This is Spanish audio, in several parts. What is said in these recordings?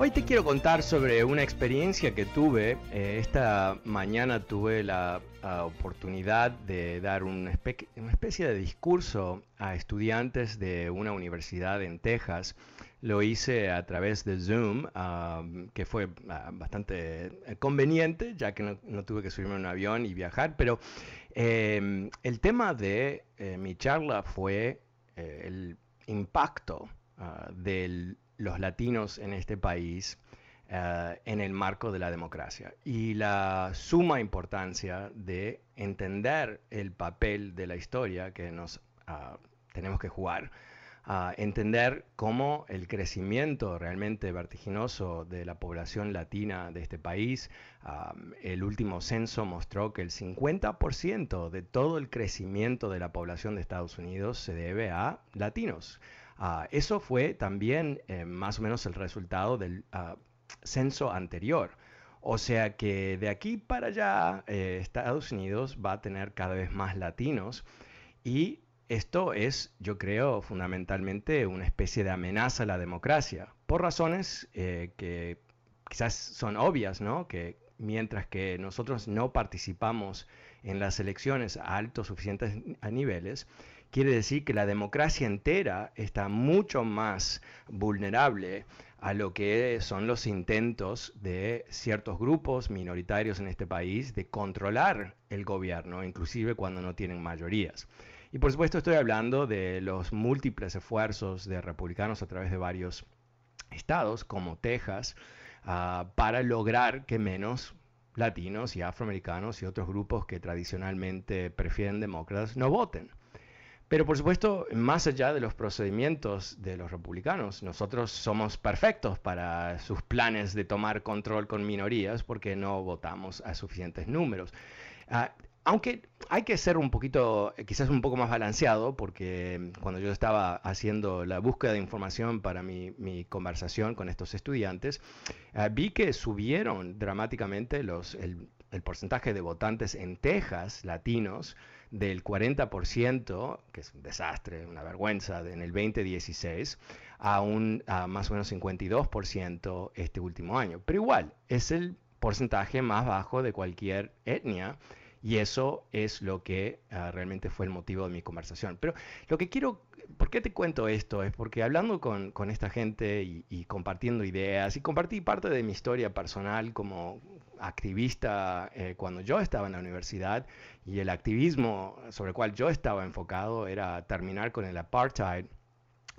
Hoy te quiero contar sobre una experiencia que tuve. Eh, esta mañana tuve la oportunidad de dar una especie de discurso a estudiantes de una universidad en Texas. Lo hice a través de Zoom, que fue ah, bastante eh, conveniente, ya que no, tuve que subirme a un avión y viajar. Pero em, el tema de eh, mi charla fue el impacto ah, del los latinos en este país eh, en el marco de la democracia y la suma importancia de entender el papel de la historia que nos ah, tenemos que jugar. entender cómo el crecimiento realmente vertiginoso de la población latina de este país, el último censo mostró que el 50% de todo el crecimiento de la población de Estados Unidos se debe a latinos. Ah, eso fue también eh, más o menos el resultado del ah, censo anterior. O sea que de aquí para allá eh, Estados Unidos va a tener cada vez más latinos y esto es, yo creo, fundamentalmente una especie de amenaza a la democracia, por razones eh, que quizás son obvias, ¿no? Que mientras que nosotros no participamos en las elecciones a altos suficientes niveles, quiere decir que la democracia entera está mucho más vulnerable a lo que son los intentos de ciertos grupos minoritarios en este país de controlar el gobierno, inclusive cuando no tienen mayorías. Y por supuesto estoy hablando de los múltiples esfuerzos de republicanos a través de varios estados, como Texas, ah, para lograr que menos latinos y afroamericanos y otros grupos que tradicionalmente prefieren demócratas no voten. Pero por supuesto, más allá de los procedimientos de los republicanos, nosotros somos perfectos para sus planes de tomar control con minorías porque no votamos a suficientes números. Ah, aunque hay que ser un poquito, quizás un poco más balanceado, porque cuando yo estaba haciendo la búsqueda de información para mi, conversación con estos estudiantes, ah, vi que subieron dramáticamente los, el porcentaje de votantes en Texas, latinos, del 40%, que es un desastre, una vergüenza, en el 2016, a un más o menos 52% este último año. Pero igual, es el porcentaje más bajo de cualquier etnia y eso es lo que ah, realmente fue el motivo de mi conversación. Pero lo que quiero, ¿por qué te cuento esto? Es porque hablando con, esta gente y, compartiendo ideas y compartí parte de mi historia personal como activista eh, cuando yo estaba en la universidad y el activismo sobre el cual yo estaba enfocado era terminar con el apartheid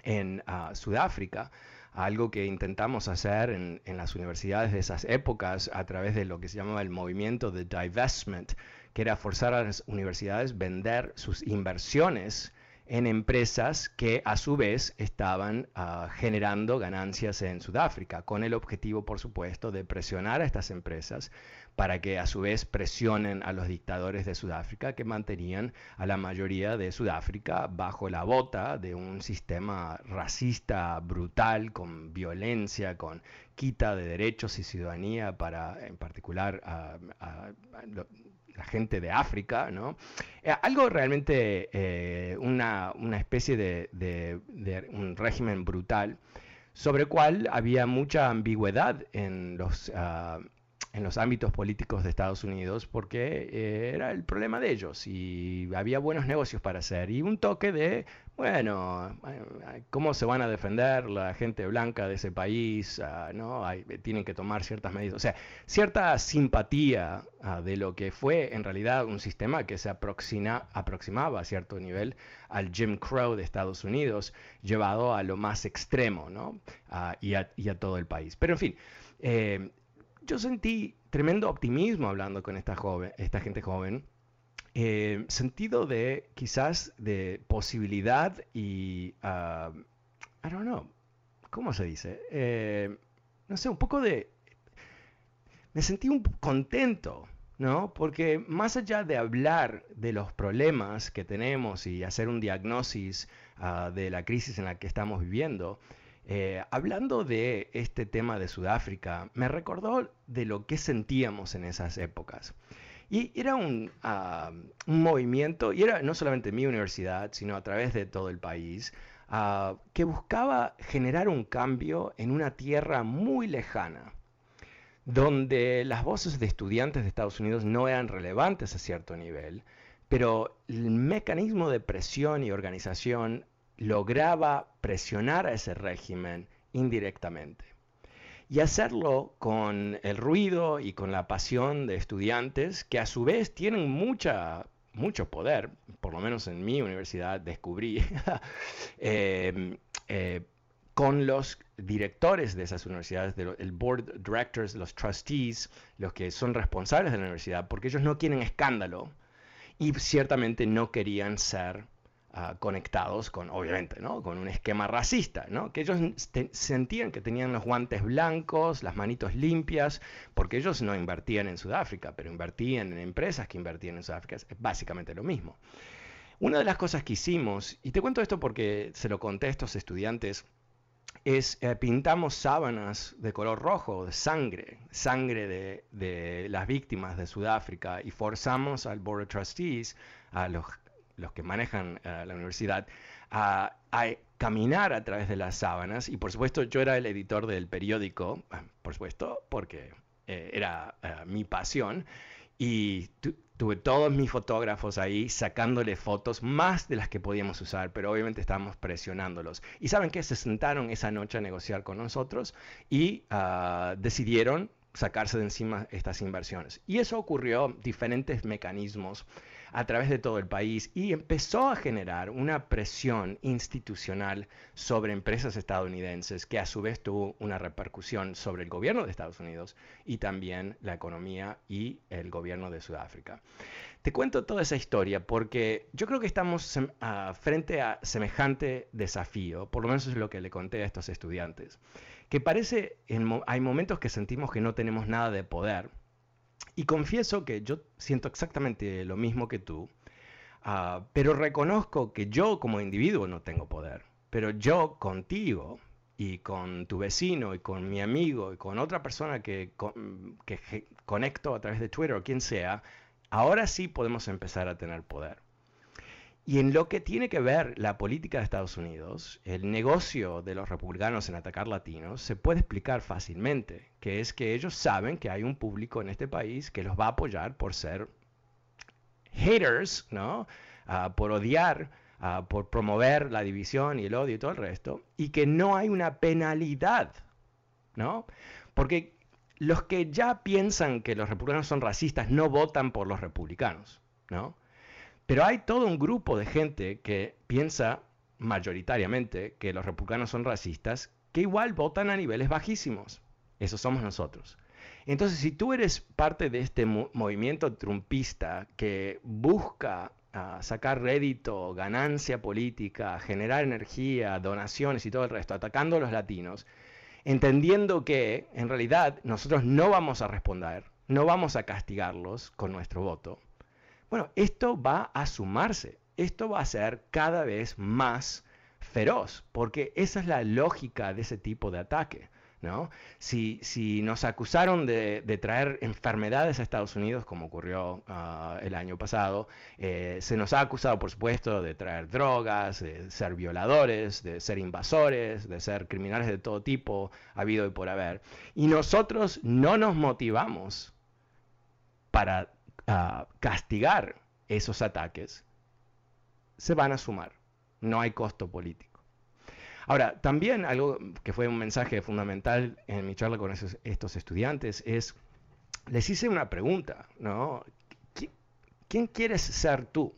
en ah, Sudáfrica algo que intentamos hacer en, en, las universidades de esas épocas a través de lo que se llamaba el movimiento de divestment, que era forzar a las universidades vender sus inversiones en empresas que a su vez estaban ah, generando ganancias en Sudáfrica, con el objetivo, por supuesto, de presionar a estas empresas para que a su vez presionen a los dictadores de Sudáfrica que mantenían a la mayoría de Sudáfrica bajo la bota de un sistema racista brutal, con violencia, con quita de derechos y ciudadanía para, en particular, a, la gente de África, ¿no? Eh, algo realmente, eh, una, especie de, un régimen brutal sobre el cual había mucha ambigüedad en los, ah, en los ámbitos políticos de Estados Unidos porque eh, era el problema de ellos y había buenos negocios para hacer y un toque de, bueno, eh, ¿cómo se van a defender la gente blanca de ese país? Ah, ¿no? tienen que tomar ciertas medidas. O sea, cierta simpatía ah, de lo que fue en realidad un sistema que se aproximaba a cierto nivel al Jim Crow de Estados Unidos, llevado a lo más extremo ¿no? Ah, y, a, todo el país. Pero en fin, eh, yo sentí tremendo optimismo hablando con esta, joven, esta gente joven. Eh, sentido de quizás de posibilidad y, uh, I don't know, ¿cómo se dice? Eh, no sé, un poco de... Me sentí un contento, ¿no? Porque más allá de hablar de los problemas que tenemos y hacer un diagnóstico ah, de la crisis en la que estamos viviendo, eh, hablando de este tema de Sudáfrica, me recordó de lo que sentíamos en esas épocas. Y era un, ah, movimiento, y era no solamente mi universidad, sino a través de todo el país, ah, que buscaba generar un cambio en una tierra muy lejana, donde las voces de estudiantes de Estados Unidos no eran relevantes a cierto nivel, pero el mecanismo de presión y organización lograba presionar a ese régimen indirectamente. Y hacerlo con el ruido y con la pasión de estudiantes que a su vez tienen mucha, mucho poder, por lo menos en mi universidad descubrí, eh, eh, con los directores de esas universidades, el board directors, los trustees, los que son responsables de la universidad, porque ellos no quieren escándalo y ciertamente no querían ser Ah, conectados con, obviamente, ¿no? con un esquema racista, ¿no? que ellos sentían que tenían los guantes blancos, las manitos limpias, porque ellos no invertían en Sudáfrica, pero invertían en empresas que invertían en Sudáfrica, es básicamente lo mismo. Una de las cosas que hicimos, y te cuento esto porque se lo conté a estos estudiantes, es eh, pintamos sábanas de color rojo, de sangre, sangre de, de, las víctimas de Sudáfrica, y forzamos al Board of Trustees, a los los que manejan eh, la universidad, a, caminar a través de las sábanas. Y por supuesto yo era el editor del periódico, ah, por supuesto, porque eh, era eh, mi pasión. Y tuve todos mis fotógrafos ahí sacándole fotos, más de las que podíamos usar, pero obviamente estábamos presionándolos. Y saben que se sentaron esa noche a negociar con nosotros y ah, decidieron sacarse de encima estas inversiones. Y eso ocurrió diferentes mecanismos a través de todo el país y empezó a generar una presión institucional sobre empresas estadounidenses que a su vez tuvo una repercusión sobre el gobierno de Estados Unidos y también la economía y el gobierno de Sudáfrica. Te cuento toda esa historia porque yo creo que estamos frente a semejante desafío, por lo menos es lo que le conté a estos estudiantes, que parece, hay momentos que sentimos que no tenemos nada de poder, y confieso que yo siento exactamente lo mismo que tú, ah, pero reconozco que yo como individuo no tengo poder, pero yo contigo y con tu vecino y con mi amigo y con otra persona que, que conecto a través de Twitter o quien sea, ahora sí podemos empezar a tener poder. Y en lo que tiene que ver la política de Estados Unidos, el negocio de los republicanos en atacar latinos se puede explicar fácilmente, que es que ellos saben que hay un público en este país que los va a apoyar por ser haters, ¿no? Ah, por odiar, ah, por promover la división y el odio y todo el resto, y que no hay una penalidad, ¿no? Porque los que ya piensan que los republicanos son racistas no votan por los republicanos, ¿no? Pero hay todo un grupo de gente que piensa mayoritariamente que los republicanos son racistas, que igual votan a niveles bajísimos. Esos somos nosotros. Entonces, si tú eres parte de este movimiento trumpista que busca sacar rédito, ganancia política, generar energía, donaciones y todo el resto, atacando a los latinos, entendiendo que en realidad nosotros no vamos a responder, no vamos a castigarlos con nuestro voto. Bueno, esto va a sumarse, esto va a ser cada vez más feroz, porque esa es la lógica de ese tipo de ataque. ¿no? Si, nos acusaron de, traer enfermedades a Estados Unidos, como ocurrió ah, el año pasado, eh, se nos ha acusado, por supuesto, de traer drogas, de ser violadores, de ser invasores, de ser criminales de todo tipo, habido y por haber. Y nosotros no nos motivamos para castigar esos ataques, se van a sumar. No hay costo político. Ahora, también algo que fue un mensaje fundamental en mi charla con estos estudiantes es, les hice una pregunta, ¿no? ¿Quién quieres ser tú?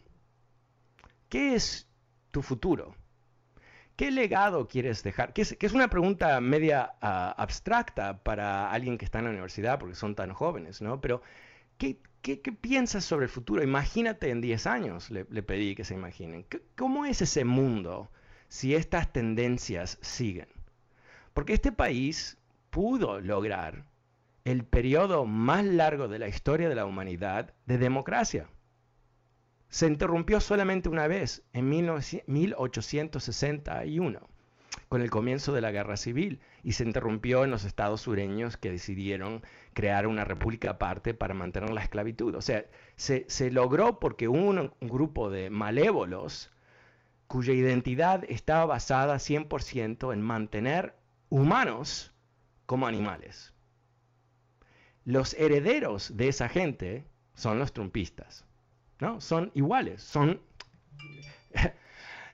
¿Qué es tu futuro? ¿Qué legado quieres dejar? Que es, una pregunta media ah, abstracta para alguien que está en la universidad porque son tan jóvenes, ¿no? Pero, ¿qué, piensas sobre el futuro? Imagínate en 10 años, le, pedí que se imaginen. ¿Cómo es ese mundo si estas tendencias siguen. Porque este país pudo lograr el periodo más largo de la historia de la humanidad de democracia. Se interrumpió solamente una vez, en 1861, con el comienzo de la guerra civil, y se interrumpió en los estados sureños que decidieron crear una república aparte para mantener la esclavitud. O sea, se, logró porque un grupo de malévolos cuya identidad estaba basada 100% en mantener humanos como animales. Los herederos de esa gente son los trumpistas, ¿no? Son iguales, son...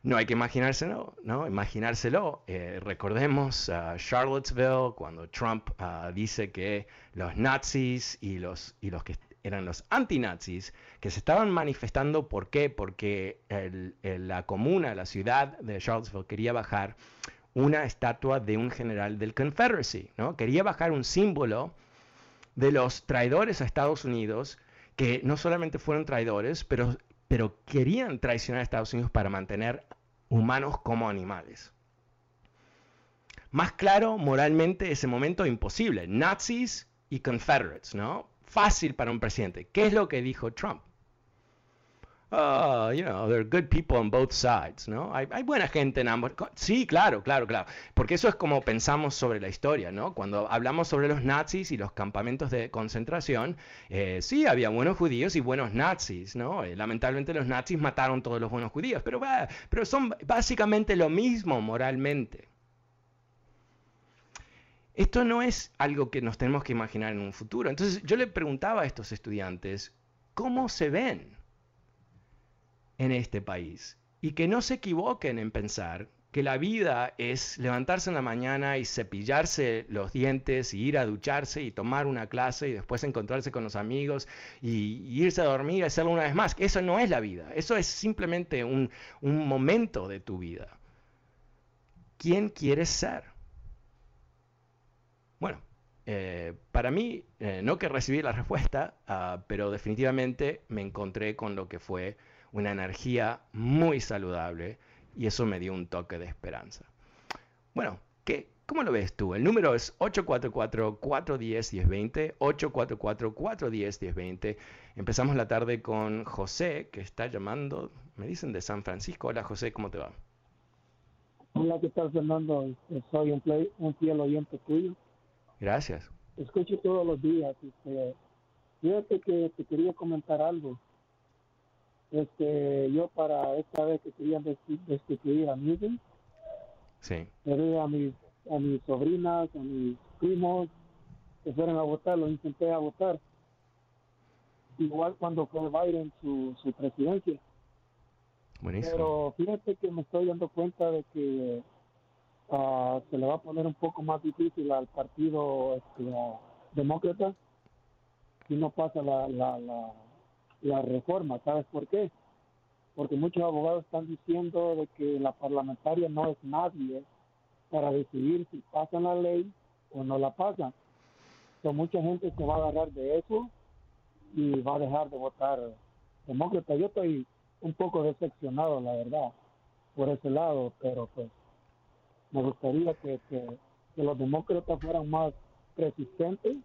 no hay que imaginárselo, ¿no? Imaginárselo. Eh, recordemos Charlottesville, cuando Trump ah, dice que los nazis y los, y los que eran los antinazis, que se estaban manifestando. ¿Por qué? Porque la comuna, la ciudad de Charlottesville quería bajar una estatua de un general del Confederacy, ¿no? Quería bajar un símbolo de los traidores a Estados Unidos, que no solamente fueron traidores, pero, pero querían traicionar a Estados Unidos para mantener humanos como animales. Más claro, moralmente, ese momento imposible. Nazis y Confederates, ¿no? fácil para un presidente. ¿Qué es lo que dijo Trump? Oh, you know, there are good people on both sides, ¿no? Hay, buena gente en ambos. Sí, claro, claro, claro. Porque eso es como pensamos sobre la historia, ¿no? Cuando hablamos sobre los nazis y los campamentos de concentración, eh, sí, había buenos judíos y buenos nazis, ¿no? Eh, lamentablemente los nazis mataron todos los buenos judíos, pero, pero son básicamente lo mismo moralmente. Esto no es algo que nos tenemos que imaginar en un futuro. Entonces yo le preguntaba a estos estudiantes, ¿cómo se ven en este país? Y que no se equivoquen en pensar que la vida es levantarse en la mañana y cepillarse los dientes y ir a ducharse y tomar una clase y después encontrarse con los amigos y, irse a dormir y hacerlo una vez más. Eso no es la vida, eso es simplemente un, un momento de tu vida. ¿Quién quieres ser? Bueno, eh, para mí, eh, no que recibí la respuesta, ah, pero definitivamente me encontré con lo que fue una energía muy saludable y eso me dio un toque de esperanza. Bueno, ¿qué, ¿cómo lo ves tú? El número es 844-410-1020, 844-410-1020. Empezamos la tarde con José, que está llamando, me dicen de San Francisco. Hola José, ¿cómo te va? Hola, ¿qué tal Fernando? Soy un, play, un fiel oyente tuyo. Gracias. Escucho todos los días. Este, fíjate que te quería comentar algo. Este, yo para esta vez que quería destituir a Miguel, sí. le a mis, a mis sobrinas, a mis primos que fueran a votar, lo intenté a votar. Igual cuando fue Biden su, su presidencia. Buenísimo. Pero fíjate que me estoy dando cuenta de que Ah, se le va a poner un poco más difícil al partido este, demócrata si no pasa la, la, la, reforma. ¿Sabes por qué? Porque muchos abogados están diciendo de que la parlamentaria no es nadie para decidir si pasan la ley o no la pasan. So, mucha gente se va a agarrar de eso y va a dejar de votar demócrata. Yo estoy un poco decepcionado, la verdad, por ese lado, pero pues me gustaría que, que, los demócratas fueran más persistentes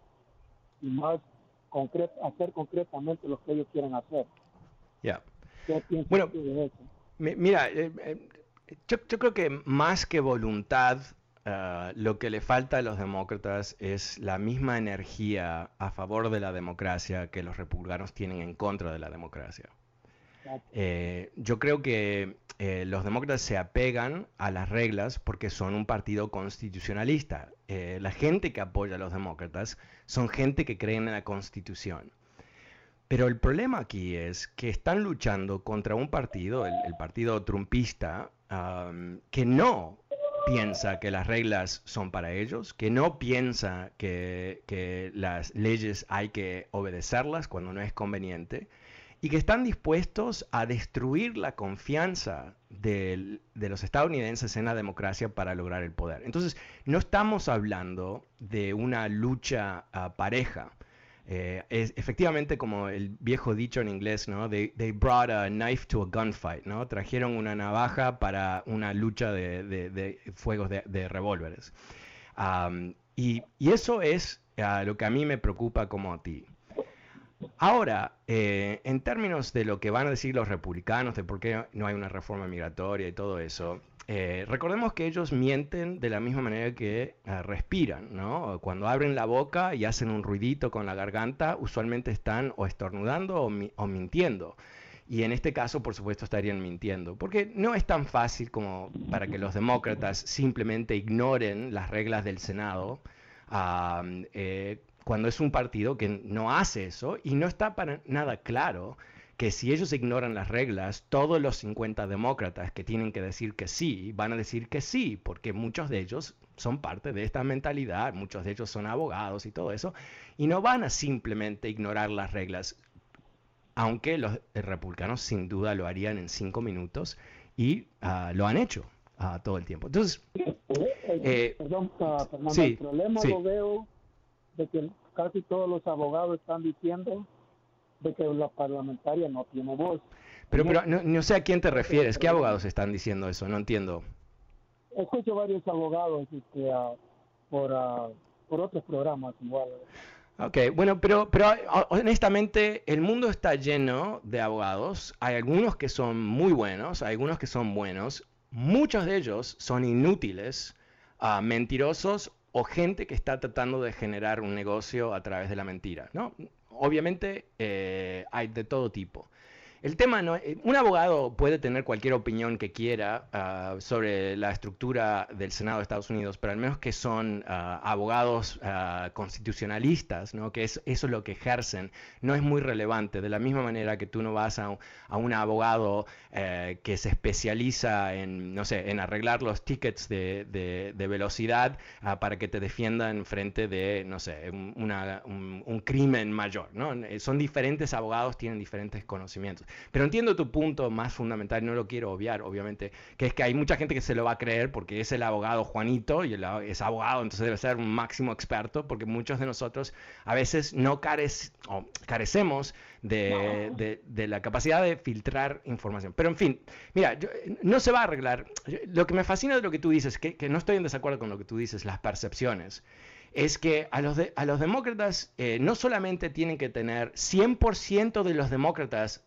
y más hacer concretamente lo que ellos quieren hacer. Ya. bueno, Mira, eh, eh, yo, yo, creo que más que voluntad, ah, lo que le falta a los demócratas es la misma energía a favor de la democracia que los republicanos tienen en contra de la democracia. Eh, yo creo que eh, los demócratas se apegan a las reglas porque son un partido constitucionalista. Eh, la gente que apoya a los demócratas son gente que cree en la constitución. Pero el problema aquí es que están luchando contra un partido, el, partido trumpista, que no piensa que las reglas son para ellos, que no piensa que, que las leyes hay que obedecerlas cuando no es conveniente y que están dispuestos a destruir la confianza de, los estadounidenses en la democracia para lograr el poder. Entonces, no estamos hablando de una lucha ah, pareja. Eh, es, efectivamente, como el viejo dicho en inglés, ¿no? They, brought a knife to a gunfight, ¿no? Trajeron una navaja para una lucha de, fuegos de, revólveres. y, eso es ah, lo que a mí me preocupa como a ti. Ahora, eh, en términos de lo que van a decir los republicanos, de por qué no hay una reforma migratoria y todo eso, eh, recordemos que ellos mienten de la misma manera que eh, respiran, ¿no? Cuando abren la boca y hacen un ruidito con la garganta, usualmente están o estornudando o, o mintiendo. Y en este caso, por supuesto, estarían mintiendo, porque no es tan fácil como para que los demócratas simplemente ignoren las reglas del Senado cuando es un partido que no hace eso y no está para nada claro que si ellos ignoran las reglas, todos los 50 demócratas que tienen que decir que sí, van a decir que sí, porque muchos de ellos son parte de esta mentalidad, muchos de ellos son abogados y todo eso, y no van a simplemente ignorar las reglas, aunque los republicanos sin duda lo harían en cinco minutos y ah, lo han hecho uh, todo el tiempo. Entonces, eh, eh, perdón, ah, Fernando, el problema lo veo de que casi todos los abogados están diciendo de que la parlamentaria no tiene voz. Pero, pero no, sé a quién te refieres. ¿Qué abogados están diciendo eso? No entiendo. Escucho varios abogados este, por, por otros programas igual. Ok, bueno, pero, pero honestamente el mundo está lleno de abogados. Hay algunos que son muy buenos, hay algunos que son buenos. Muchos de ellos son inútiles, uh, mentirosos o gente que está tratando de generar un negocio a través de la mentira. ¿no? Obviamente eh, hay de todo tipo. El tema no, eh, un abogado puede tener cualquier opinión que quiera ah, sobre la estructura del Senado de Estados Unidos, pero al menos que son ah, abogados ah, constitucionalistas, ¿no? que es, eso es lo que ejercen, no es muy relevante. De la misma manera que tú no vas a, un abogado eh, que se especializa en, no sé, en arreglar los tickets de, velocidad para que te defiendan frente de, no sé, un, un crimen mayor. ¿no? Son diferentes abogados, tienen diferentes conocimientos. Pero entiendo tu punto más fundamental, no lo quiero obviar, obviamente, que es que hay mucha gente que se lo va a creer porque es el abogado Juanito y es abogado, entonces debe ser un máximo experto, porque muchos de nosotros a veces no carecemos de, la capacidad de filtrar información. Pero en fin, mira, no se va a arreglar. Lo que me fascina de lo que tú dices, que, que no estoy en desacuerdo con lo que tú dices, las percepciones es que a los, a los demócratas eh, no solamente tienen que tener 100% de los demócratas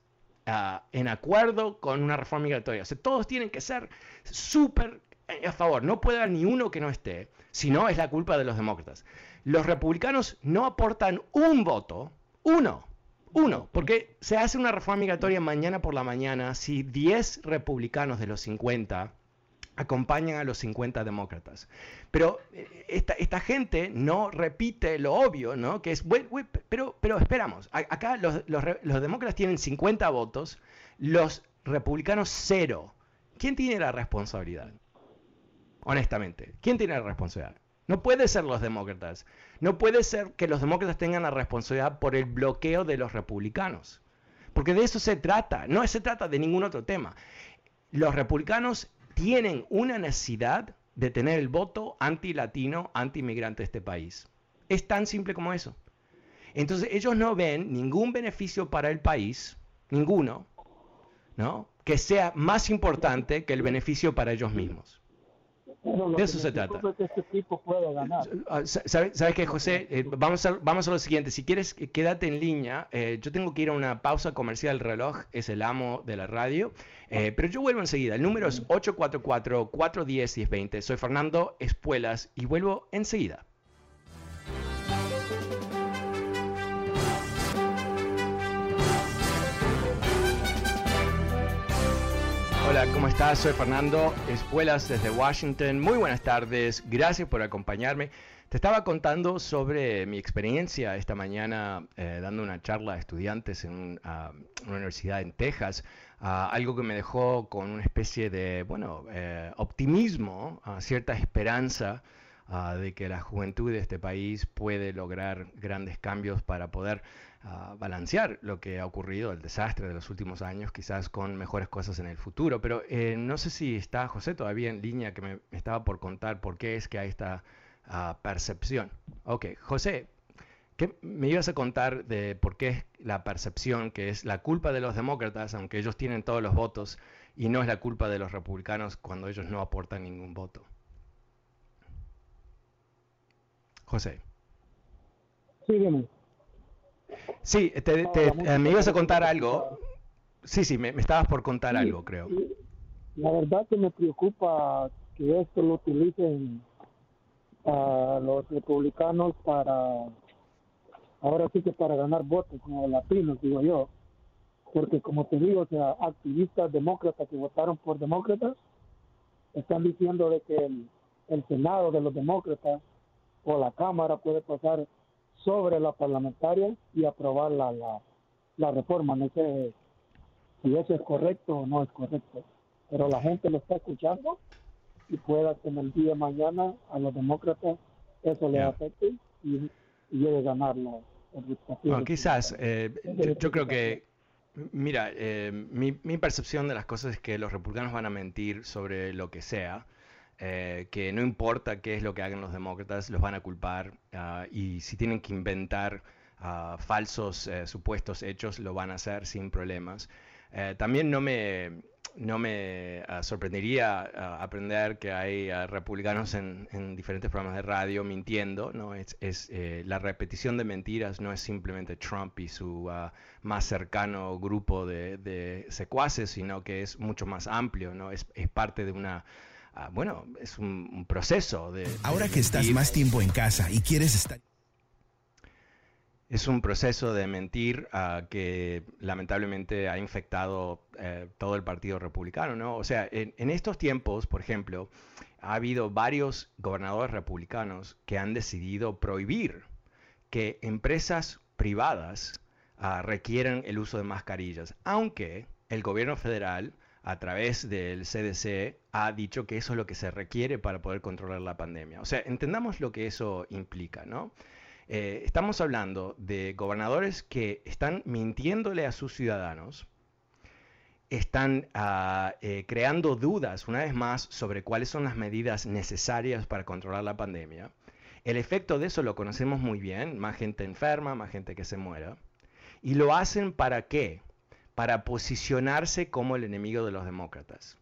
en acuerdo con una reforma migratoria. O sea, todos tienen que ser súper a favor. No puede haber ni uno que no esté. Si no, es la culpa de los demócratas. Los republicanos no aportan un voto, uno, uno, porque se hace una reforma migratoria mañana por la mañana si 10 republicanos de los 50 acompañan a los 50 demócratas. Pero eh, esta, esta gente no repite lo obvio, ¿no? Que es, pero, pero esperamos, acá los, los, demócratas tienen 50 votos, los republicanos cero. ¿Quién tiene la responsabilidad? Honestamente, ¿quién tiene la responsabilidad? No puede ser los demócratas. No puede ser que los demócratas tengan la responsabilidad por el bloqueo de los republicanos. Porque de eso se trata. No se trata de ningún otro tema. Los republicanos tienen una necesidad de tener el voto anti-latino, anti-inmigrante de este país. Es tan simple como eso. Entonces ellos no ven ningún beneficio para el país, ninguno, ¿no? Que sea más importante que el beneficio para ellos mismos. De eso se trata. este puede ganar. Ah, ¿Sabes, qué, José? Eh, vamos, a, vamos a lo siguiente. Si quieres, quédate en línea. Eh, yo tengo que ir a una pausa comercial. El reloj es el amo de la radio. Eh, pero yo vuelvo enseguida. El número es 844-410-1020. Soy Fernando Espuelas y vuelvo enseguida. ¿Cómo estás? Soy Fernando Espuelas desde Washington. Muy buenas tardes, gracias por acompañarme. Te estaba contando sobre mi experiencia esta mañana eh, dando una charla a estudiantes en una universidad en Texas, algo que me dejó con una especie de, bueno, eh, optimismo, cierta esperanza de que la juventud de este país puede lograr grandes cambios para poder balancear lo que ha ocurrido, el desastre de los últimos años, quizás con mejores cosas en el futuro. Pero eh, no sé si está José todavía en línea, que me, estaba por contar por qué es que hay esta ah, percepción. Ok, José, ¿qué me ibas a contar de por qué es la percepción que es la culpa de los demócratas, aunque ellos tienen todos los votos, y no es la culpa de los republicanos cuando ellos no aportan ningún voto? José. Sígueme. Sí, eh, me ibas a contar algo. Sí, sí, me, estabas por contar algo, creo. La verdad que me preocupa que esto lo utilicen a los republicanos para, ahora sí que para ganar votos como latinos, digo yo. Porque como te digo, o sea, activistas demócratas que votaron por demócratas están diciendo de que el, el Senado de los demócratas o la Cámara puede pasar sobre la parlamentaria y aprobar la, la, reforma. No sé si eso es correcto o no es correcto, pero la gente lo está escuchando y pueda que en el día de mañana a los demócratas eso le afecte y, a ganar la, quizás, eh, yo, creo que, mira, eh, mi, mi percepción de las cosas es que los republicanos van a mentir sobre lo que sea eh, que no importa qué es lo que hagan los demócratas, los van a culpar ah, y si tienen que inventar ah, falsos eh, supuestos hechos, lo van a hacer sin problemas. Eh, también no me, no me ah, sorprendería aprender que hay republicanos en, diferentes programas de radio mintiendo. ¿no? Es, es la repetición de mentiras no es simplemente Trump y su más cercano grupo de, de, secuaces, sino que es mucho más amplio. ¿no? Es, es parte de una Bueno, es un, proceso de... Ahora que estás más tiempo en casa y quieres estar... Es un proceso de mentir ah, que lamentablemente ha infectado eh, todo el Partido Republicano, ¿no? O sea, en, estos tiempos, por ejemplo, ha habido varios gobernadores republicanos que han decidido prohibir que empresas privadas uh, requieran el uso de mascarillas, aunque el gobierno federal a través del CDC ha dicho que eso es lo que se requiere para poder controlar la pandemia. O sea, entendamos lo que eso implica, ¿no? Eh, estamos hablando de gobernadores que están mintiéndole a sus ciudadanos, están ah, eh, creando dudas una vez más sobre cuáles son las medidas necesarias para controlar la pandemia. El efecto de eso lo conocemos muy bien, más gente enferma, más gente que se muera. ¿Y lo hacen para qué? Para posicionarse como el enemigo de los demócratas.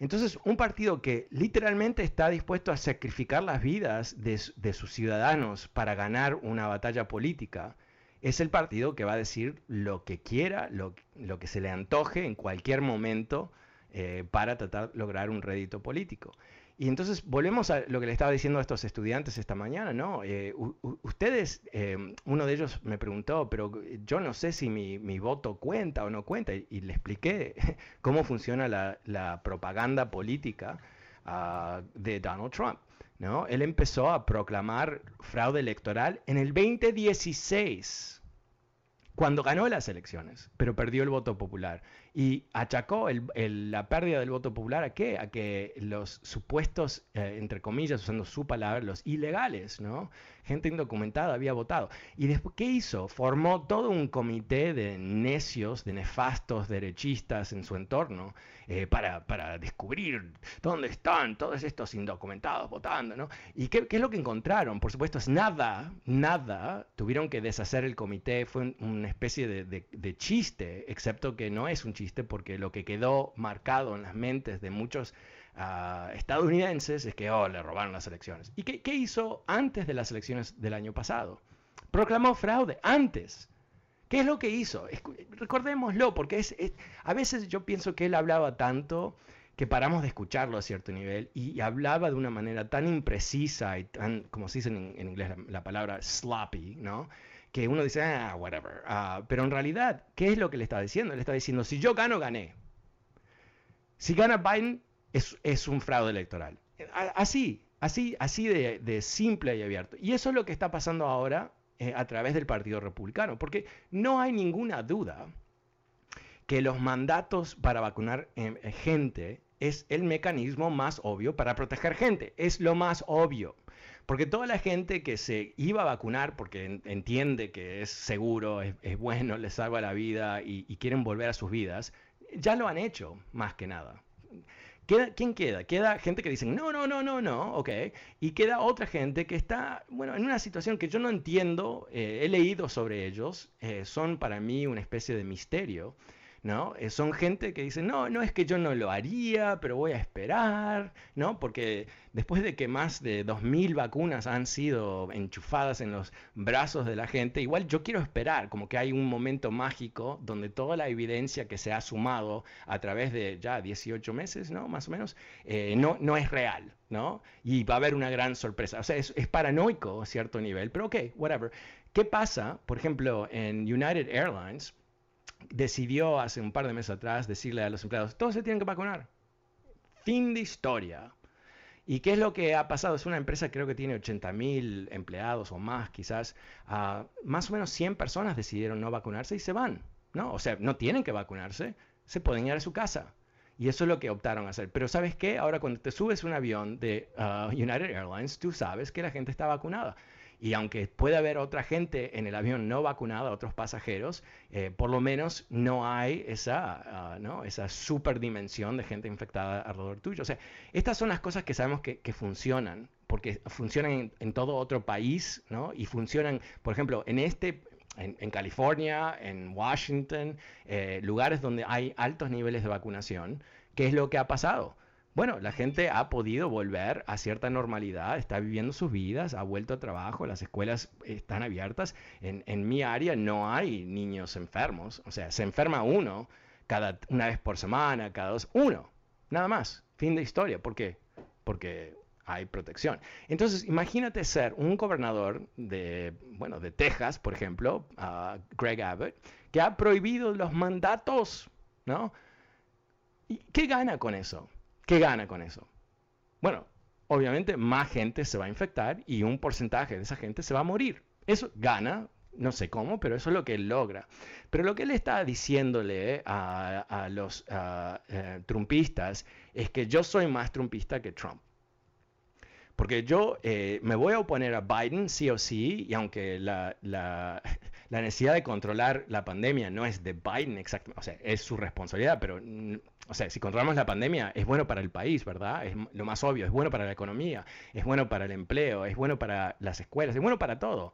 Entonces, un partido que literalmente está dispuesto a sacrificar las vidas de, sus ciudadanos para ganar una batalla política, es el partido que va a decir lo que quiera, lo, que se le antoje en cualquier momento eh, para tratar de lograr un rédito político. Y entonces volvemos a lo que le estaba diciendo a estos estudiantes esta mañana, ¿no? Eh, ustedes, eh, uno de ellos me preguntó, pero yo no sé si mi, voto cuenta o no cuenta, y, le expliqué cómo funciona la, propaganda política ah, de Donald Trump. ¿no? Él empezó a proclamar fraude electoral en el 2016 cuando ganó las elecciones, pero perdió el voto popular y achacó la pérdida del voto popular a qué? A que los supuestos, eh, entre comillas, usando su palabra, los ilegales, ¿no? Gente indocumentada había votado. ¿Y después qué hizo? Formó todo un comité de necios, de nefastos derechistas en su entorno eh, para, para, descubrir dónde están todos estos indocumentados votando, ¿no? ¿Y qué, es lo que encontraron? Por supuesto, es nada, nada. Tuvieron que deshacer el comité, fue una especie de, chiste, excepto que no es un chiste porque lo que quedó marcado en las mentes de muchos ah, estadounidenses es que, oh, le robaron las elecciones. ¿Y qué, hizo antes de las elecciones del año pasado? Proclamó fraude antes. ¿Qué es lo que hizo? recordémoslo, porque es, a veces yo pienso que él hablaba tanto que paramos de escucharlo a cierto nivel y, hablaba de una manera tan imprecisa y tan, como se dice en, inglés la, palabra sloppy, ¿no? Que uno dice, ah, whatever. Ah, pero en realidad, ¿qué es lo que le está diciendo? Le está diciendo, si yo gano, gané. Si gana Biden, es, un fraude electoral. Así, así, así de, simple y abierto. Y eso es lo que está pasando ahora eh, a través del Partido Republicano, porque no hay ninguna duda que los mandatos para vacunar eh, gente es el mecanismo más obvio para proteger gente. Es lo más obvio. Porque toda la gente que se iba a vacunar porque entiende que es seguro, es, bueno, les salva la vida y, y, quieren volver a sus vidas, ya lo han hecho, más que nada. ¿Quién queda? Queda gente que dice, no, no, no, no, no, ok. Y queda otra gente que está, bueno, en una situación que yo no entiendo, eh, he leído sobre ellos, eh, son para mí una especie de misterio. ¿No? Eh, son gente que dice, no, no es que yo no lo haría, pero voy a esperar, ¿no? Porque después de que más de 2.000 vacunas han sido enchufadas en los brazos de la gente, igual yo quiero esperar, como que hay un momento mágico donde toda la evidencia que se ha sumado a través de ya 18 meses, ¿no? Más o menos, eh, no, no es real, ¿no? Y va a haber una gran sorpresa. O sea, es, es paranoico a cierto nivel, pero ok, whatever. ¿Qué pasa, por ejemplo, en United Airlines? Decidió hace un par de meses atrás decirle a los empleados, todos se tienen que vacunar. Fin de historia. ¿Y qué es lo que ha pasado? Es una empresa creo que tiene 80 mil empleados o más quizás. Ah, más o menos 100 personas decidieron no vacunarse y se van. ¿no? O sea, no tienen que vacunarse, se pueden ir a su casa. Y eso es lo que optaron a hacer. Pero ¿sabes qué? Ahora cuando te subes un avión de ah, United Airlines, tú sabes que la gente está vacunada. Y aunque puede haber otra gente en el avión no vacunada, otros pasajeros, eh, por lo menos no hay esa, uh, esa superdimensión de gente infectada alrededor tuyo. O sea, estas son las cosas que sabemos que, que funcionan, porque funcionan en, todo otro país, ¿no? Y funcionan, por ejemplo, en este en, California, en Washington, eh, lugares donde hay altos niveles de vacunación, ¿qué es lo que ha pasado? Bueno, la gente ha podido volver a cierta normalidad, está viviendo sus vidas, ha vuelto a trabajo, las escuelas están abiertas. En, mi área no hay niños enfermos, o sea, se enferma uno cada una vez por semana, cada dos, uno, nada más, fin de historia. ¿Por qué? Porque hay protección. Entonces, imagínate ser un gobernador de, bueno, de Texas, por ejemplo, Greg Abbott, que ha prohibido los mandatos, ¿no? ¿Y qué gana con eso? ¿Qué gana con eso? Bueno, obviamente más gente se va a infectar y un porcentaje de esa gente se va a morir. Eso gana, no sé cómo, pero eso es lo que él logra. Pero lo que él está diciéndole a, los eh, trumpistas es que yo soy más trumpista que Trump. Porque yo eh, me voy a oponer a Biden sí o sí, y aunque la, necesidad de controlar la pandemia no es de Biden exactamente, o sea, es su responsabilidad, pero o sea, si controlamos la pandemia, es bueno para el país, ¿verdad? Es lo más obvio, es bueno para la economía, es bueno para el empleo, es bueno para las escuelas, es bueno para todo.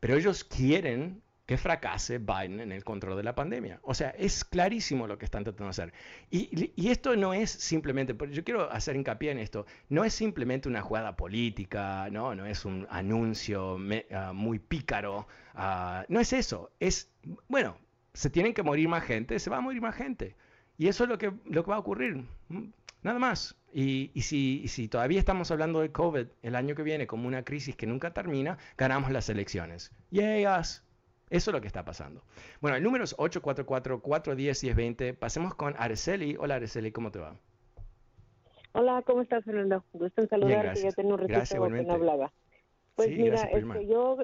Pero ellos quieren que fracase Biden en el control de la pandemia. O sea, es clarísimo lo que están tratando de hacer. Y, esto no es simplemente, yo quiero hacer hincapié en esto, no es simplemente una jugada política, no, no es un anuncio ah, muy pícaro, ah, no es eso, es, bueno, se tienen que morir más gente, se va a morir más gente. Y eso es lo que, lo que va a ocurrir, nada más. Y, si, si, todavía estamos hablando de COVID el año que viene como una crisis que nunca termina, ganamos las elecciones. ¡Yay us! Eso es lo que está pasando. Bueno, el número es 844-410-1020. Pasemos con Araceli. Hola Araceli, ¿cómo te va? Hola, ¿cómo estás, Fernando? Gusto en saludarte. Ya tengo un ratito que no hablaba. Pues mira, este, yo,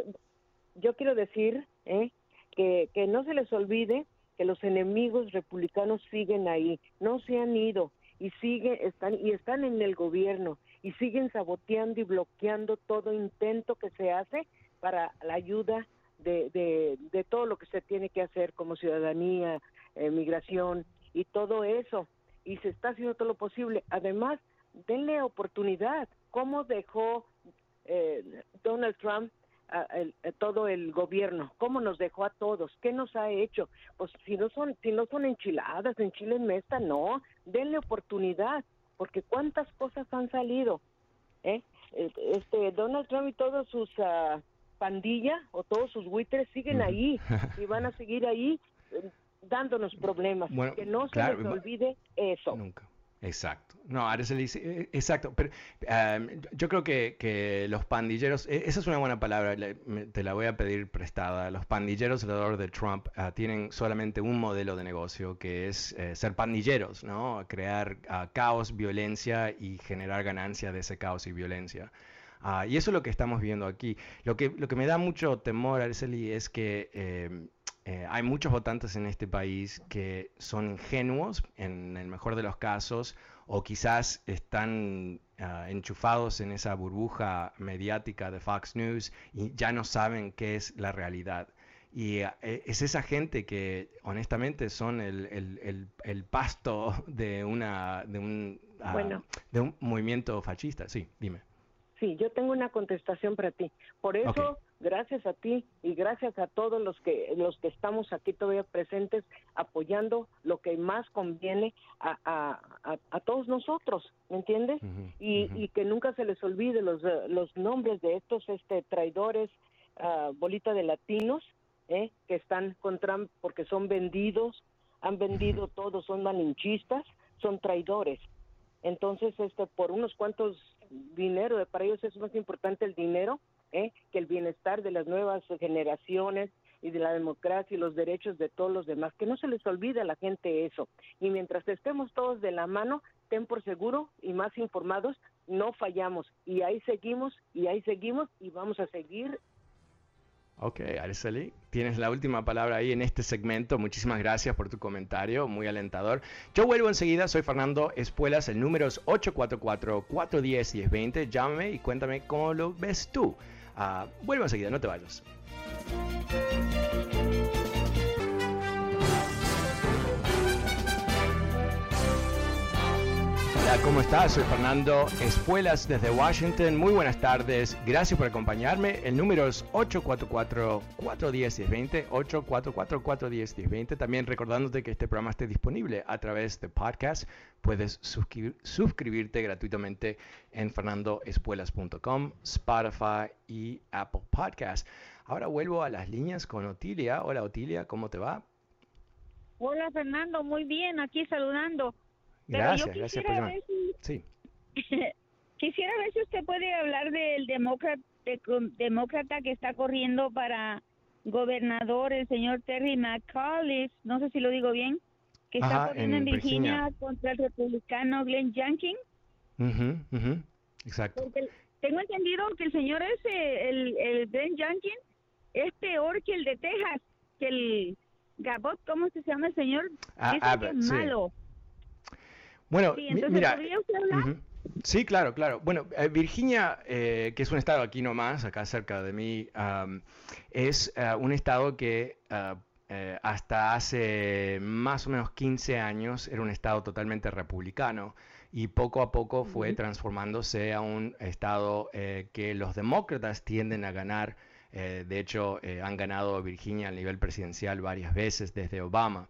yo quiero decir eh, que, que no se les olvide que los enemigos republicanos siguen ahí, no se han ido y siguen están y están en el gobierno y siguen saboteando y bloqueando todo intento que se hace para la ayuda de, de, todo lo que se tiene que hacer como ciudadanía, eh, migración y todo eso. Y se está haciendo todo lo posible. Además, denle oportunidad. ¿Cómo dejó eh, Donald Trump todo el gobierno, cómo nos dejó a todos, qué nos ha hecho. Pues si no son, si no son enchiladas, en Chile Mesta, no, denle oportunidad, porque cuántas cosas han salido. ¿eh? Este Donald Trump y todos sus uh, pandilla o todos sus buitres siguen ahí y van a seguir ahí eh, dándonos problemas. que no se les olvide eso. Nunca. Exacto. No, Araceli, eh, exacto. Pero em, yo creo que, los pandilleros, e, esa es una buena palabra, te la voy a pedir prestada. Los pandilleros alrededor de Trump ah, tienen solamente un modelo de negocio, que es eh, ser pandilleros, ¿no? Crear ah, caos, violencia y generar ganancia de ese caos y violencia. Ah, y eso es lo que estamos viendo aquí. Lo que, lo que me da mucho temor, Araceli, es que em, eh, hay muchos votantes en este país que son ingenuos, en el mejor de los casos, o quizás están ah, enchufados en esa burbuja mediática de Fox News y ya no saben qué es la realidad. Y e, es esa gente que honestamente son el, pasto de, una, de, un, ah, de un movimiento fascista. Sí, dime. Sí, yo tengo una contestación para ti. Por eso, gracias a ti y gracias a todos los que los que estamos aquí todavía presentes apoyando lo que más conviene a, a, a, todos nosotros, ¿me entiendes? y, y, que nunca se les olvide los, los nombres de estos este traidores, uh, bolita de latinos, ¿eh? que están con Trump porque son vendidos, han vendido todos, son malinchistas, son traidores. Entonces, este, por unos cuantos dinero, para ellos es más importante el dinero ¿eh? que el bienestar de las nuevas generaciones y de la democracia y los derechos de todos los demás. Que no se les olvide a la gente eso. Y mientras estemos todos de la mano, ten por seguro y más informados, no fallamos. Y ahí seguimos, y ahí seguimos, y vamos a seguir Ok, Araceli, tienes la última palabra ahí en este segmento. Muchísimas gracias por tu comentario, muy alentador. Yo vuelvo enseguida, soy Fernando Espuelas, el número es 844-410-1020. Llámame y cuéntame cómo lo ves tú. Uh, vuelvo enseguida, no te vayas. ¿Cómo estás? Soy Fernando Espuelas desde Washington. Muy buenas tardes. Gracias por acompañarme. El número es 844-410-1020. 844-410-1020. También recordándote que este programa esté disponible a través de podcast. Puedes suscribirte gratuitamente en fernandoespuelas.com, Spotify y Apple Podcast. Ahora vuelvo a las líneas con Otilia. Hola Otilia, ¿cómo te va? Hola Fernando, muy bien, aquí saludando. Gracias, gracias por sí. quisiera ver si usted puede hablar del demócrata, demócrata que está corriendo para gobernador, el señor Terry McAuliffe, no sé si lo digo bien, que está corriendo en, Virginia, contra el republicano Glenn Youngkin. Exacto. tengo entendido que el señor ese, el, el Glenn Youngkin, es peor que el de Texas, que el Gabot, ¿cómo se llama el señor? Ah, que es malo. Bueno, mira. Sí, claro, claro. Bueno, eh, Virginia, eh, que es un estado aquí nomás, acá cerca de mí, es eh, un estado que hasta hace más o menos 15 años era un estado totalmente republicano y poco a poco fue transformándose a un estado que los demócratas tienden a ganar. de hecho, han ganado Virginia a nivel presidencial varias veces desde Obama.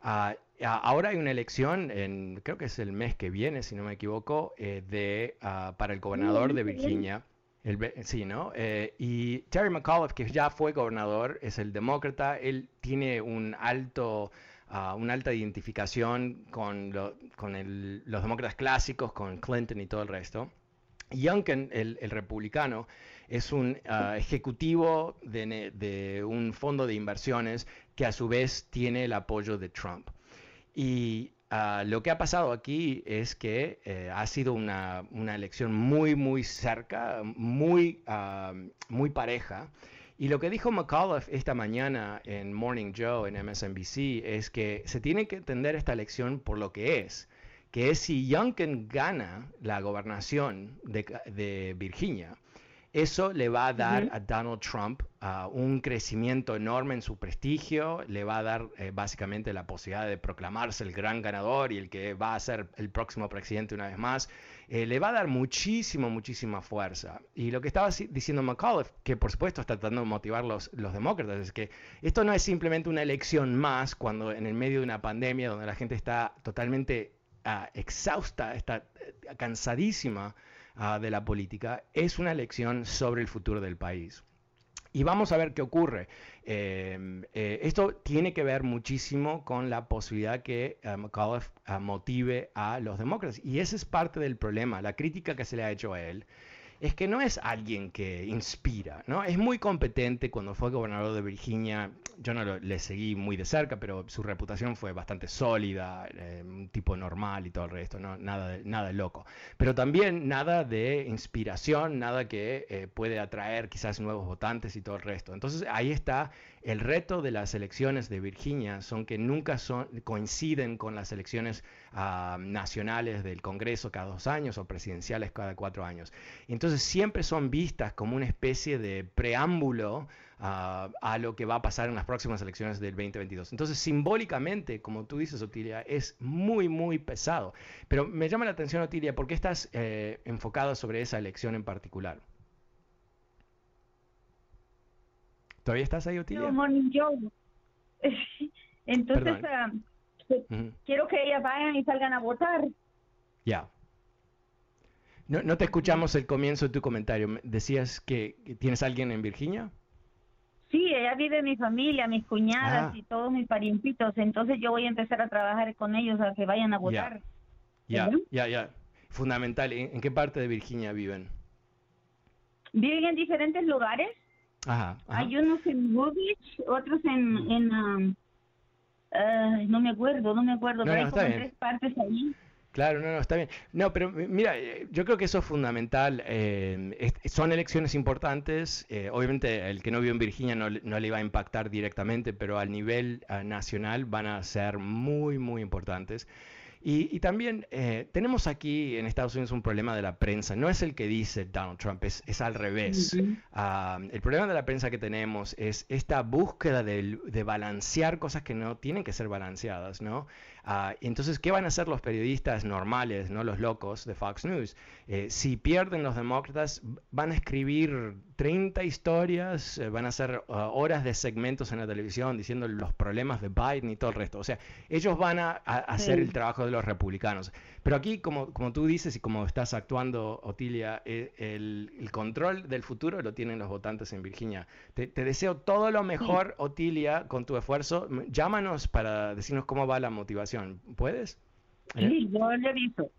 Ah, ahora hay una elección, en, creo que es el mes que viene, si no me equivoco, eh, de, ah, para el gobernador de Virginia. El, sí, ¿no? Eh, y Terry McAuliffe, que ya fue gobernador, es el demócrata, él tiene un alto, uh, una alta identificación con, con los demócratas clásicos, con Clinton y todo el resto. Youngkin, el, el republicano, es un ejecutivo de, de, un fondo de inversiones que a su vez tiene el apoyo de Trump. Y ah, lo que ha pasado aquí es que eh, ha sido una, elección muy, muy cerca, muy, ah, muy pareja. Y lo que dijo McAuliffe esta mañana en Morning Joe en MSNBC es que se tiene que entender esta elección por lo que es, que es si Youngkin gana la gobernación de Virginia, eso le va a dar a Donald Trump un crecimiento enorme en su prestigio, le va a dar eh, básicamente la posibilidad de proclamarse el gran ganador y el que va a ser el próximo presidente una vez más. Eh, le va a dar muchísimo, muchísima fuerza. Y lo que estaba diciendo McAuliffe, que por supuesto está tratando de motivar los, los demócratas, es que esto no es simplemente una elección más cuando en el medio de una pandemia donde la gente está totalmente ah, exhausta, está eh, cansadísima Ah, de la política, es una elección sobre el futuro del país. Y vamos a ver qué ocurre. Em, eh, esto tiene que ver muchísimo con la posibilidad que McAuliffe ah, motive a los demócratas. Y ese es parte del problema, la crítica que se le ha hecho a él es que no es alguien que inspira, ¿no? Es muy competente cuando fue gobernador de Virginia, yo no lo, le seguí muy de cerca, pero su reputación fue bastante sólida, eh, un tipo normal y todo el resto, ¿no? nada, nada loco. Pero también nada de inspiración, nada que eh, puede atraer quizás nuevos votantes y todo el resto. Entonces ahí está el reto de las elecciones de Virginia, son que nunca coinciden con las elecciones ah, nacionales del Congreso cada dos años o presidenciales cada cuatro años. Entonces siempre son vistas como una especie de preámbulo ah, a lo que va a pasar en las próximas elecciones del 2022. Entonces simbólicamente, como tú dices, Otilia, es muy, muy pesado. Pero me llama la atención, Otilia, ¿por qué estás eh, enfocada sobre esa elección en particular? ¿Todavía estás ahí, Otilia? No, Entonces, ah, quiero que ellas vayan y salgan a votar. Ya. No, no te escuchamos el comienzo de tu comentario. ¿Decías que, tienes alguien en Virginia? Sí, ella vive mi familia, mis cuñadas ah. y todos mis parientitos. Entonces yo voy a empezar a trabajar con ellos a que vayan a votar. Ya, ya, ya. Fundamental. ¿En, qué parte de Virginia viven? Viven en diferentes lugares. Ajá, Hay unos en Woolwich, otros en... en um, no me acuerdo, no me acuerdo, pero hay como tres partes ahí. Claro, no, no, está bien. No, pero mira, eh, yo creo que eso es fundamental. Eh, son elecciones importantes. Eh, obviamente, el que no vive en Virginia no, no, le va a impactar directamente, pero al nivel nacional van a ser muy, muy importantes. Y, también eh, tenemos aquí en Estados Unidos un problema de la prensa. No es el que dice Donald Trump, es, es al revés. Ah, el problema de la prensa que tenemos es esta búsqueda de, de balancear cosas que no tienen que ser balanceadas, ¿no? Ah, entonces, ¿qué van a hacer los periodistas normales, no los locos de Fox News? Eh, si pierden los demócratas, van a escribir 30 historias, eh, van a hacer ah, horas de segmentos en la televisión diciendo los problemas de Biden y todo el resto. O sea, ellos van a, hacer el trabajo de los republicanos. Pero aquí, como, como tú dices y como estás actuando, Otilia, eh, el, control del futuro lo tienen los votantes en Virginia. Te, deseo todo lo mejor, Otilia, con tu esfuerzo. Llámanos para decirnos cómo va la motivación. ¿Puedes? Sí, yo le aviso.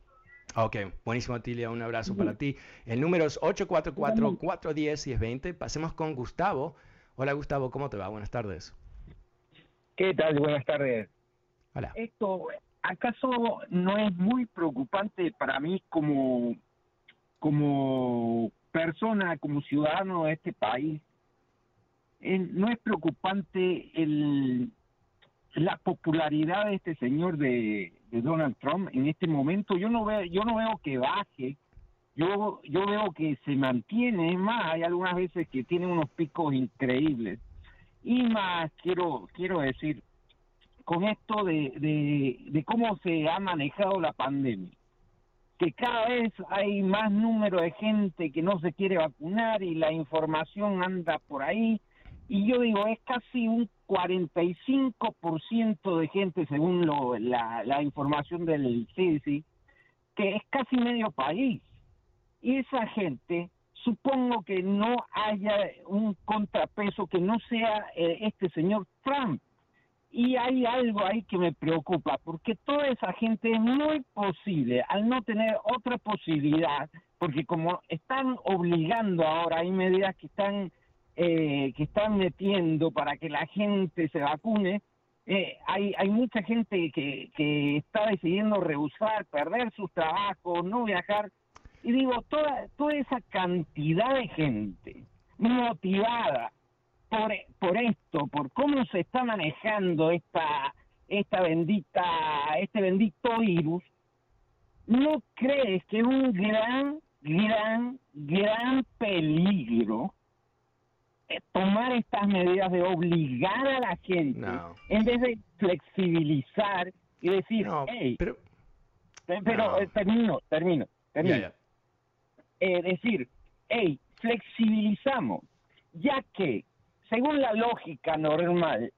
Ok, buenísimo, Otilia. Un abrazo para ti. El número es 844-410-1020. Pasemos con Gustavo. Hola, Gustavo, ¿cómo te va? Buenas tardes. ¿Qué tal? Buenas tardes. Hola. Esto, ¿acaso no es muy preocupante para mí como, como persona, como ciudadano de este país? ¿No es preocupante el, la popularidad de este señor de, Donald Trump en este momento? Yo no veo, yo no veo que baje. Yo, yo veo que se mantiene, más hay algunas veces que tiene unos picos increíbles. Y más quiero, quiero decir, con esto de, de, cómo se ha manejado la pandemia. Que cada vez hay más número de gente que no se quiere vacunar y la información anda por ahí. Y yo digo, es casi un 45% de gente, según lo, la, la información del CDC, que es casi medio país. Y esa gente, supongo que no haya un contrapeso que no sea eh, este señor Trump y hay algo ahí que me preocupa, porque toda esa gente es muy posible, al no tener otra posibilidad, porque como están obligando ahora, hay medidas que están, eh, que están metiendo para que la gente se vacune, eh, hay, hay mucha gente que, que está decidiendo rehusar, perder sus trabajos, no viajar, y digo, toda, toda esa cantidad de gente motivada por, por esto, por cómo se está manejando esta, esta bendita, este bendito virus, ¿no crees que un gran, gran, gran peligro tomar estas medidas de obligar a la gente en vez de flexibilizar y decir, hey, pero, pero eh, termino, termino, termino. Eh, decir, hey, flexibilizamos, ya que, según la lógica normal,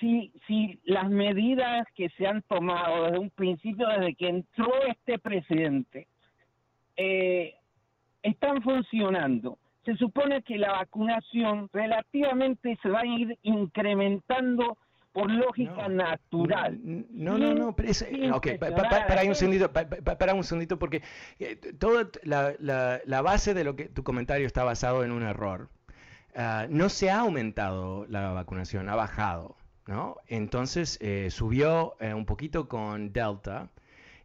si, si las medidas que se han tomado desde un principio, desde que entró este presidente, eh, están funcionando, se supone que la vacunación relativamente se va a ir incrementando por lógica natural. No, no, no, pero para, un segundito, para, un segundito, porque eh, toda la, la, base de lo que tu comentario está basado en un error. Ah, no se ha aumentado la vacunación, ha bajado, ¿no? Entonces eh, subió eh, un poquito con Delta,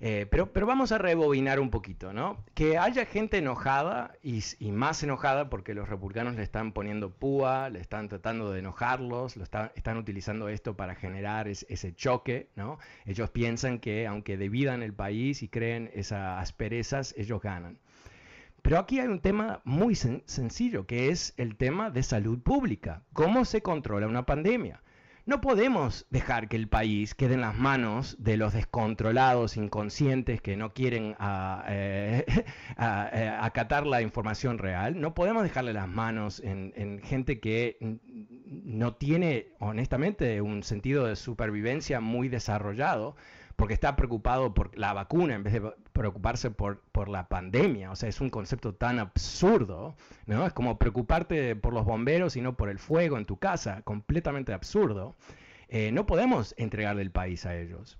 eh, pero, pero vamos a rebobinar un poquito, ¿no? Que haya gente enojada y, más enojada porque los republicanos le están poniendo púa, le están tratando de enojarlos, lo están utilizando esto para generar ese choque, ¿no? Ellos piensan que aunque dividan el país y creen esas asperezas, ellos ganan. Pero aquí hay un tema muy sencillo, que es el tema de salud pública. ¿Cómo se controla una pandemia? No podemos dejar que el país quede en las manos de los descontrolados, inconscientes que no quieren ah, eh, eh, acatar la información real. No podemos dejarle las manos en, gente que no tiene, honestamente, un sentido de supervivencia muy desarrollado porque está preocupado por la vacuna en vez de preocuparse por, por la pandemia. O sea, es un concepto tan absurdo, ¿no? Es como preocuparte por los bomberos y no por el fuego en tu casa, completamente absurdo. Eh, no podemos entregarle el país a ellos.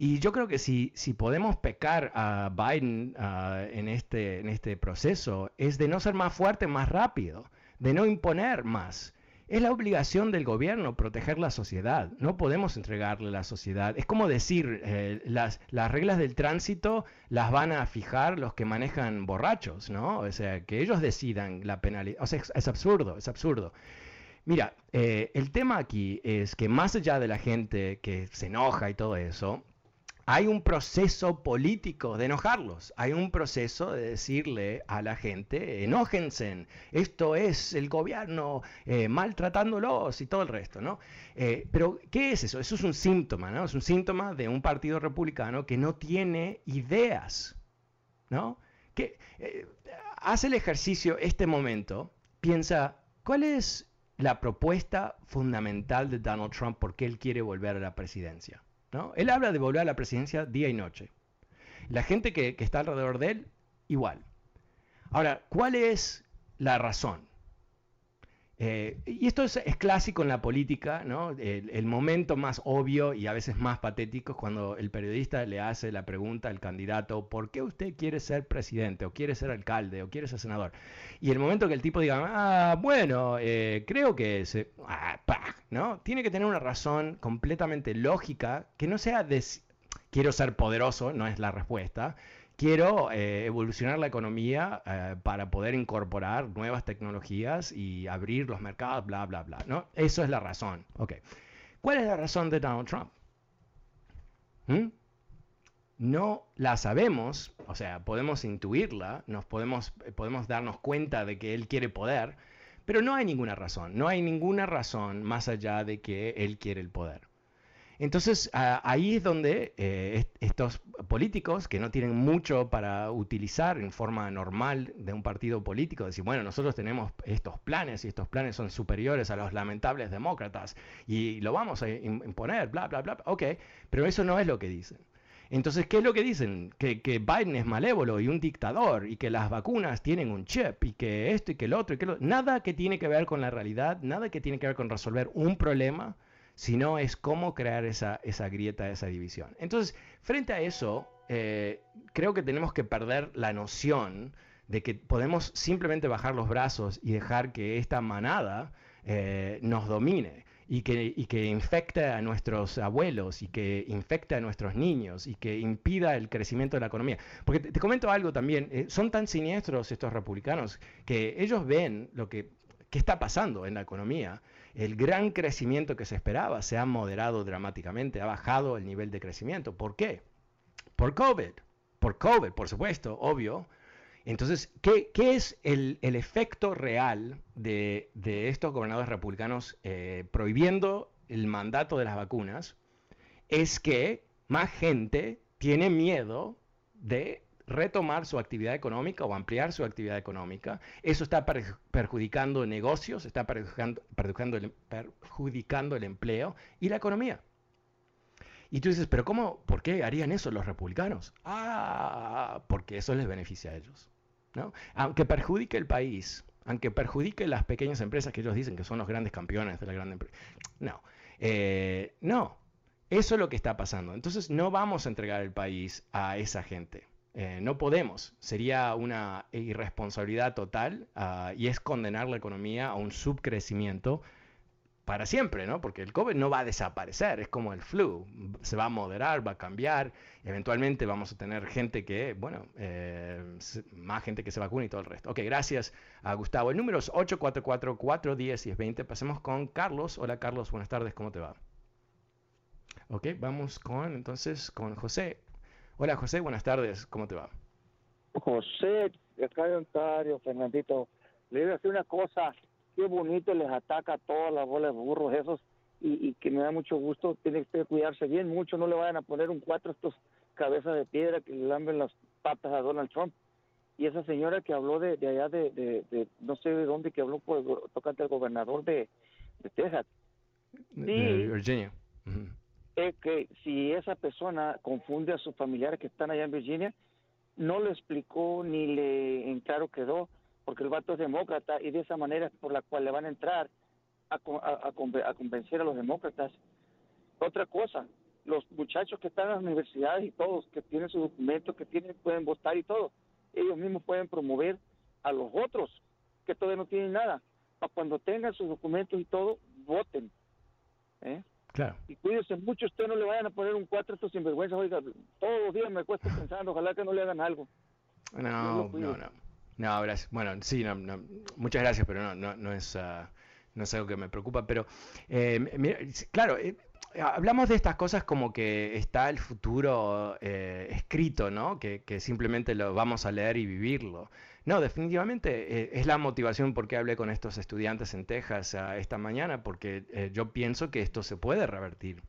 Y yo creo que si, si podemos pecar a Biden ah, en, este, en este proceso, es de no ser más fuerte más rápido, de no imponer más. Es la obligación del gobierno proteger la sociedad. No podemos entregarle la sociedad. Es como decir, eh, las, las, reglas del tránsito las van a fijar los que manejan borrachos, ¿no? O sea, que ellos decidan la penalidad. O sea, es, absurdo, es absurdo. Mira, eh, el tema aquí es que más allá de la gente que se enoja y todo eso, hay un proceso político de enojarlos, hay un proceso de decirle a la gente, enójense, esto es el gobierno eh, maltratándolos y todo el resto, ¿no? Eh, pero, ¿qué es eso? Eso es un síntoma, ¿no? Es un síntoma de un partido republicano que no tiene ideas, ¿no? Que eh, hace el ejercicio este momento, piensa, ¿cuál es la propuesta fundamental de Donald Trump porque él quiere volver a la presidencia? Él habla de volver a la presidencia día y noche. La gente que, está alrededor de él, igual. Ahora, ¿cuál es la razón? Eh, y esto es, clásico en la política, ¿no? El, momento más obvio y a veces más patético es cuando el periodista le hace la pregunta al candidato, ¿por qué usted quiere ser presidente o quiere ser alcalde o quiere ser senador? Y el momento que el tipo diga, ah, bueno, eh, creo que se... Ah, ¿no? Tiene que tener una razón completamente lógica que no sea de quiero ser poderoso, no es la respuesta. Quiero eh, evolucionar la economía eh, para poder incorporar nuevas tecnologías y abrir los mercados, bla, bla, bla. ¿no? Eso es la razón. Okay. ¿Cuál es la razón de Donald Trump? ¿Mm? No la sabemos, o sea, podemos intuirla, nos podemos, podemos darnos cuenta de que él quiere poder, pero no hay ninguna razón, no hay ninguna razón más allá de que él quiere el poder. Entonces ahí es donde eh, estos políticos que no tienen mucho para utilizar en forma normal de un partido político, decir, bueno, nosotros tenemos estos planes y estos planes son superiores a los lamentables demócratas y lo vamos a imponer, bla, bla, bla, ok, pero eso no es lo que dicen. Entonces, ¿qué es lo que dicen? Que, Biden es malévolo y un dictador y que las vacunas tienen un chip y que esto y que el otro y que lo... Nada que tiene que ver con la realidad, nada que tiene que ver con resolver un problema, sino es cómo crear esa, esa grieta, esa división. Entonces, frente a eso, eh, creo que tenemos que perder la noción de que podemos simplemente bajar los brazos y dejar que esta manada eh, nos domine y que, y que infecte a nuestros abuelos y que infecte a nuestros niños y que impida el crecimiento de la economía. Porque te, comento algo también, eh, son tan siniestros estos republicanos que ellos ven lo que, está pasando en la economía. El gran crecimiento que se esperaba se ha moderado dramáticamente, ha bajado el nivel de crecimiento. ¿Por qué? Por COVID. Por COVID, por supuesto, obvio. Entonces, ¿qué, es el, efecto real de, estos gobernadores republicanos eh, prohibiendo el mandato de las vacunas? Es que más gente tiene miedo de retomar su actividad económica o ampliar su actividad económica. Eso está perjudicando negocios, está perjudicando, perjudicando, el empleo y la economía. Y tú dices, pero ¿cómo? ¿Por qué harían eso los republicanos? Ah, porque eso les beneficia a ellos. ¿no? Aunque perjudique el país, aunque perjudique las pequeñas empresas que ellos dicen que son los grandes campeones de la gran empresa. No, eh, no, eso es lo que está pasando. Entonces no vamos a entregar el país a esa gente. Eh, no podemos. Sería una irresponsabilidad total ah, y es condenar la economía a un subcrecimiento para siempre, ¿no? Porque el COVID no va a desaparecer, es como el flu, se va a moderar, va a cambiar, eventualmente vamos a tener gente que, bueno, eh, más gente que se vacune y todo el resto. Ok, gracias a Gustavo. El número es 844-410-1020. Pasemos con Carlos. Hola Carlos, buenas tardes, ¿cómo te va? Ok, vamos con entonces con José. Hola José, buenas tardes, ¿cómo te va? José, acá de Ontario, Fernandito, le voy a decir una cosa, qué bonito les ataca a todas las bolas de burros esos y, que me da mucho gusto, tiene que cuidarse bien mucho, no le vayan a poner un cuatro estos cabezas de piedra que le lamben las patas a Donald Trump. Y esa señora que habló de, allá de, no sé de dónde, que habló por tocante al gobernador de, Texas. De Virginia es que si esa persona confunde a sus familiares que están allá en Virginia, no le explicó ni le en claro quedó, porque el vato es demócrata y de esa manera por la cual le van a entrar a, a, a, convencer a los demócratas. Otra cosa, los muchachos que están en las universidades y todos, que tienen sus documentos, que tienen, pueden votar y todo, ellos mismos pueden promover a los otros que todavía no tienen nada, para cuando tengan sus documentos y todo, voten. ¿eh? Y cuídense mucho, usted no le vayan a poner un cuatro estos sinvergüenza, oiga, todos los días me cuesta pensando, ojalá que no le hagan algo. No, no, no. No, gracias. Bueno, sí, no, no, muchas gracias, pero no, no, no es, uh, no es algo que me preocupa. Pero, eh, claro, eh, hablamos de estas cosas como que está el futuro eh, escrito, ¿no? Que, que, simplemente lo vamos a leer y vivirlo. No, definitivamente eh, es la motivación por qué hablé con estos estudiantes en Texas ah, esta mañana, porque eh, yo pienso que esto se puede revertir.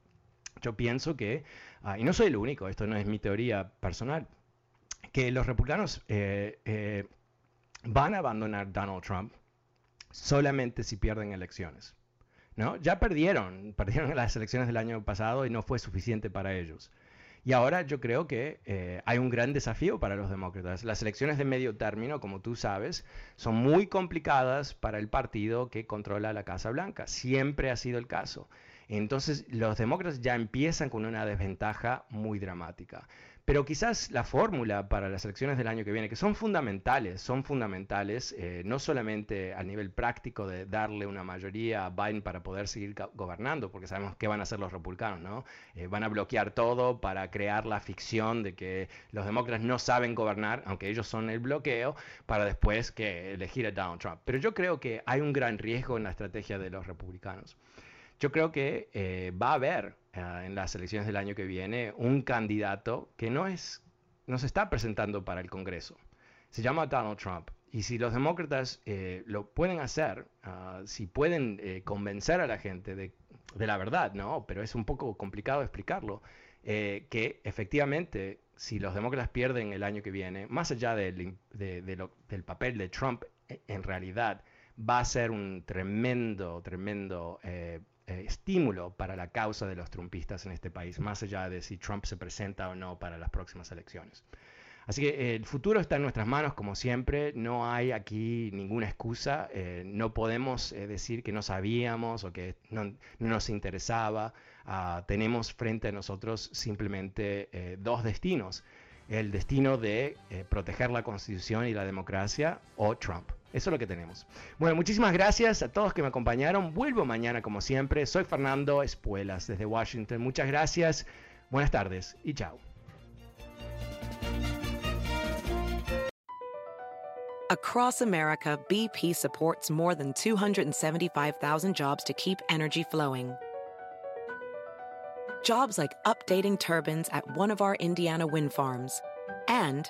Yo pienso que, ah, y no soy el único, esto no es mi teoría personal, que los republicanos eh, van a abandonar Donald Trump solamente si pierden elecciones. ¿no? Ya perdieron, perdieron las elecciones del año pasado y no fue suficiente para ellos. Y ahora yo creo que eh, hay un gran desafío para los demócratas. Las elecciones de medio término, como tú sabes, son muy complicadas para el partido que controla la Casa Blanca. Siempre ha sido el caso. Entonces los demócratas ya empiezan con una desventaja muy dramática. Pero quizás la fórmula para las elecciones del año que viene, que son fundamentales, son fundamentales, eh, no solamente a nivel práctico de darle una mayoría a Biden para poder seguir gobernando, porque sabemos qué van a hacer los republicanos, ¿no? Eh, van a bloquear todo para crear la ficción de que los demócratas no saben gobernar, aunque ellos son el bloqueo, para después que elegir a Donald Trump. Pero yo creo que hay un gran riesgo en la estrategia de los republicanos. Yo creo que eh, va a haber eh, en las elecciones del año que viene un candidato que no, es, no se está presentando para el Congreso. Se llama Donald Trump. Y si los demócratas eh, lo pueden hacer, ah, si pueden convencer a la gente de, de, la verdad, ¿no? Pero es un poco complicado explicarlo, que efectivamente si los demócratas pierden el año que viene, más allá del, del papel de Trump, en realidad va a ser un tremendo, tremendo eh, estímulo para la causa de los trumpistas en este país, más allá de si Trump se presenta o no para las próximas elecciones. Así que eh, el futuro está en nuestras manos, como siempre. No hay aquí ninguna excusa. Eh, no podemos decir que no sabíamos o que no, nos interesaba. Ah, tenemos frente a nosotros simplemente dos destinos. El destino de proteger la constitución y la democracia o Trump. Eso es lo que tenemos. Bueno, muchísimas gracias a todos que me acompañaron. Vuelvo mañana como siempre. Soy Fernando Espuelas desde Washington. Muchas gracias. Buenas tardes y chao. Across America, BP supports more than 275,000 jobs to keep energy flowing. Jobs like updating turbines at one of our Indiana wind farms and